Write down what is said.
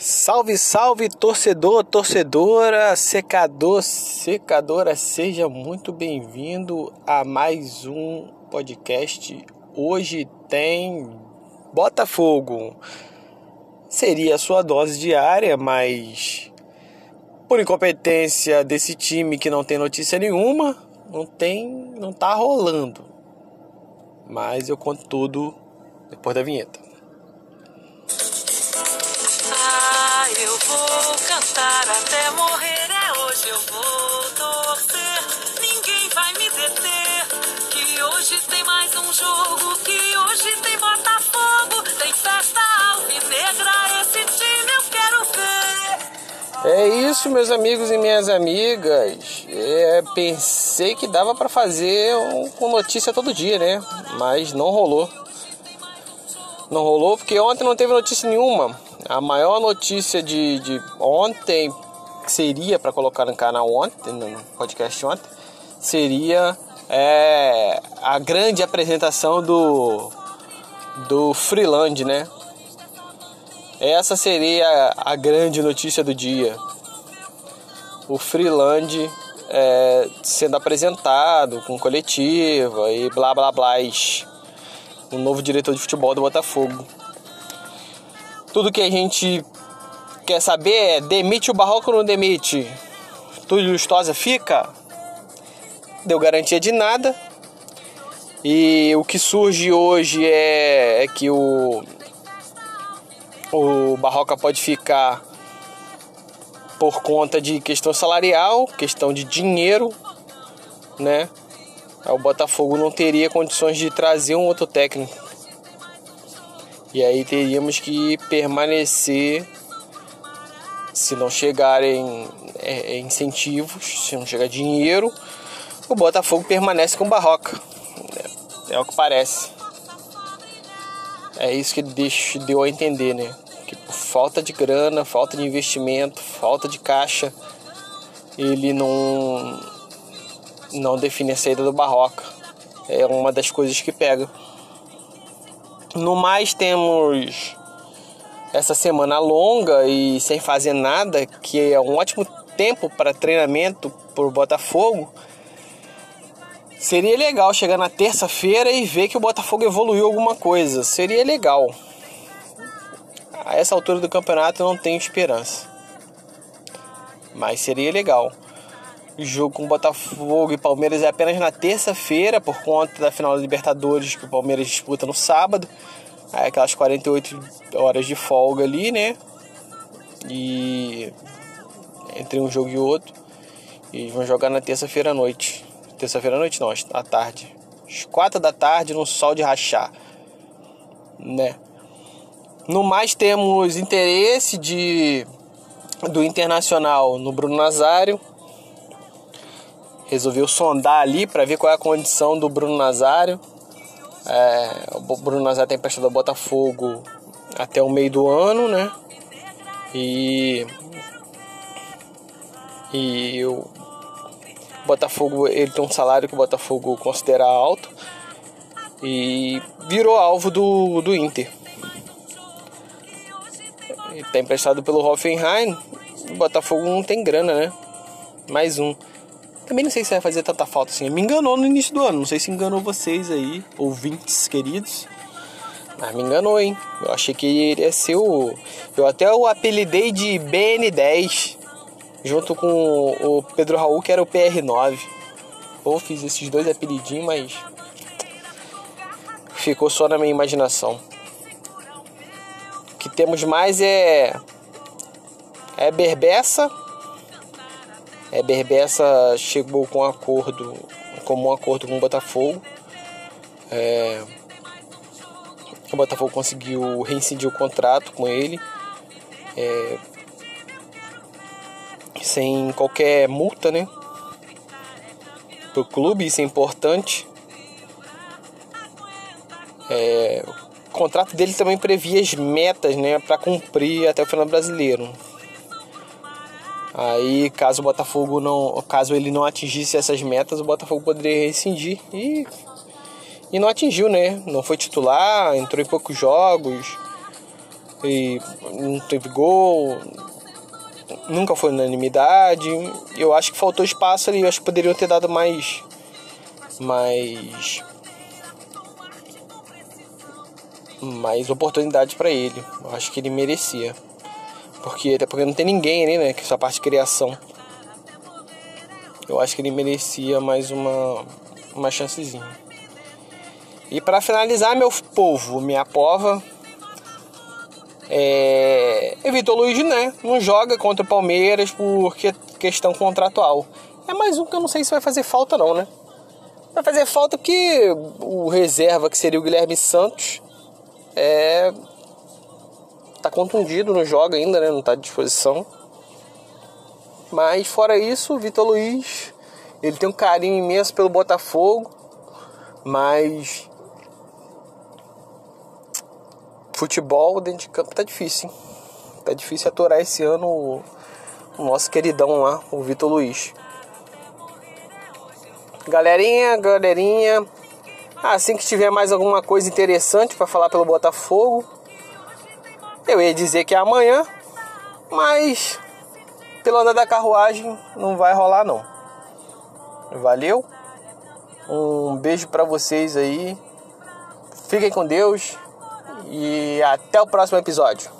Salve, salve, torcedor, torcedora, secador, secadora, seja muito bem-vindo a mais um podcast. Hoje tem Botafogo. Seria a sua dose diária, mas por incompetência desse time que não tem notícia nenhuma, não tem, não tá rolando. Mas eu conto tudo depois da vinheta. Vou cantar até morrer. É hoje eu vou torcer. Ninguém vai me deter. Que hoje tem mais um jogo. Que hoje tem Botafogo. Tem festa alvinegra. Esse time eu quero ver. É isso, meus amigos e minhas amigas. É, pensei que dava para fazer um, com notícia todo dia, né? Mas não rolou. Não rolou porque ontem não teve notícia nenhuma. A maior notícia de, de ontem, que seria para colocar no canal ontem, no podcast ontem, seria é, a grande apresentação do, do Freeland, né? Essa seria a grande notícia do dia. O Freeland é, sendo apresentado com coletiva e blá blá blá. O novo diretor de futebol do Botafogo. Tudo que a gente quer saber é demite o Barroco ou não demite? Túlio Lustosa fica? Deu garantia de nada. E o que surge hoje é, é que o, o Barroca pode ficar por conta de questão salarial, questão de dinheiro, né? O Botafogo não teria condições de trazer um outro técnico. E aí teríamos que permanecer se não chegarem é, é, incentivos, se não chegar dinheiro, o Botafogo permanece com Barroca. É, é o que parece. É isso que deixa, deu a entender, né? Que por falta de grana, falta de investimento, falta de caixa, ele não não define a saída do Barroca. É uma das coisas que pega. No mais, temos essa semana longa e sem fazer nada, que é um ótimo tempo para treinamento por Botafogo. Seria legal chegar na terça-feira e ver que o Botafogo evoluiu alguma coisa. Seria legal. A essa altura do campeonato eu não tenho esperança. Mas seria legal. Jogo com Botafogo e Palmeiras é apenas na terça-feira, por conta da final da Libertadores que o Palmeiras disputa no sábado. Aí aquelas 48 horas de folga ali, né? E entre um jogo e outro. E vão jogar na terça-feira à noite. Terça-feira à noite não, à tarde. Às quatro da tarde no sol de rachar. Né? No mais temos interesse de do Internacional no Bruno Nazário resolveu sondar ali para ver qual é a condição do Bruno Nazário. É, o Bruno Nazário tem emprestado ao Botafogo até o meio do ano, né? E e o Botafogo ele tem um salário que o Botafogo considera alto e virou alvo do, do Inter. Ele está emprestado pelo Hoffenheim. O Botafogo não tem grana, né? Mais um. Também não sei se vai fazer tanta falta assim. Me enganou no início do ano. Não sei se enganou vocês aí, ouvintes queridos. Mas me enganou, hein? Eu achei que ele ia ser o. Eu até o apelidei de BN10. Junto com o Pedro Raul, que era o PR9. Pô, fiz esses dois apelidinhos, mas. Ficou só na minha imaginação. O que temos mais é. É Berbeça é, Berbessa chegou com um acordo, como um acordo com o Botafogo. É, o Botafogo conseguiu reincidir o contrato com ele. É, sem qualquer multa, né? Pro clube, isso é importante. É, o contrato dele também previa as metas, né, para cumprir até o final brasileiro. Aí, caso o Botafogo não, caso ele não atingisse essas metas, o Botafogo poderia rescindir e e não atingiu, né? Não foi titular, entrou em poucos jogos. e não teve gol, nunca foi unanimidade. Eu acho que faltou espaço ali, eu acho que poderiam ter dado mais mais mais oportunidade para ele. Eu acho que ele merecia. Porque até porque não tem ninguém ali, né, que essa parte de criação. Eu acho que ele merecia mais uma uma chancezinha. E para finalizar, meu povo, minha pova, é, Vitor Luiz, né? Não joga contra o Palmeiras por questão contratual. É mais um que eu não sei se vai fazer falta, não, né? Vai fazer falta porque o reserva, que seria o Guilherme Santos, é. Tá contundido, não joga ainda, né? Não tá à disposição. Mas fora isso, o Vitor Luiz, ele tem um carinho imenso pelo Botafogo, mas futebol dentro de campo tá difícil, hein? Tá difícil aturar esse ano o, nosso queridão lá, o Vitor Luiz. Galerinha, galerinha, assim que tiver mais alguma coisa interessante para falar pelo Botafogo, eu ia dizer que é amanhã, mas pelo andar da carruagem não vai rolar não. Valeu? Um beijo para vocês aí. Fiquem com Deus e até o próximo episódio.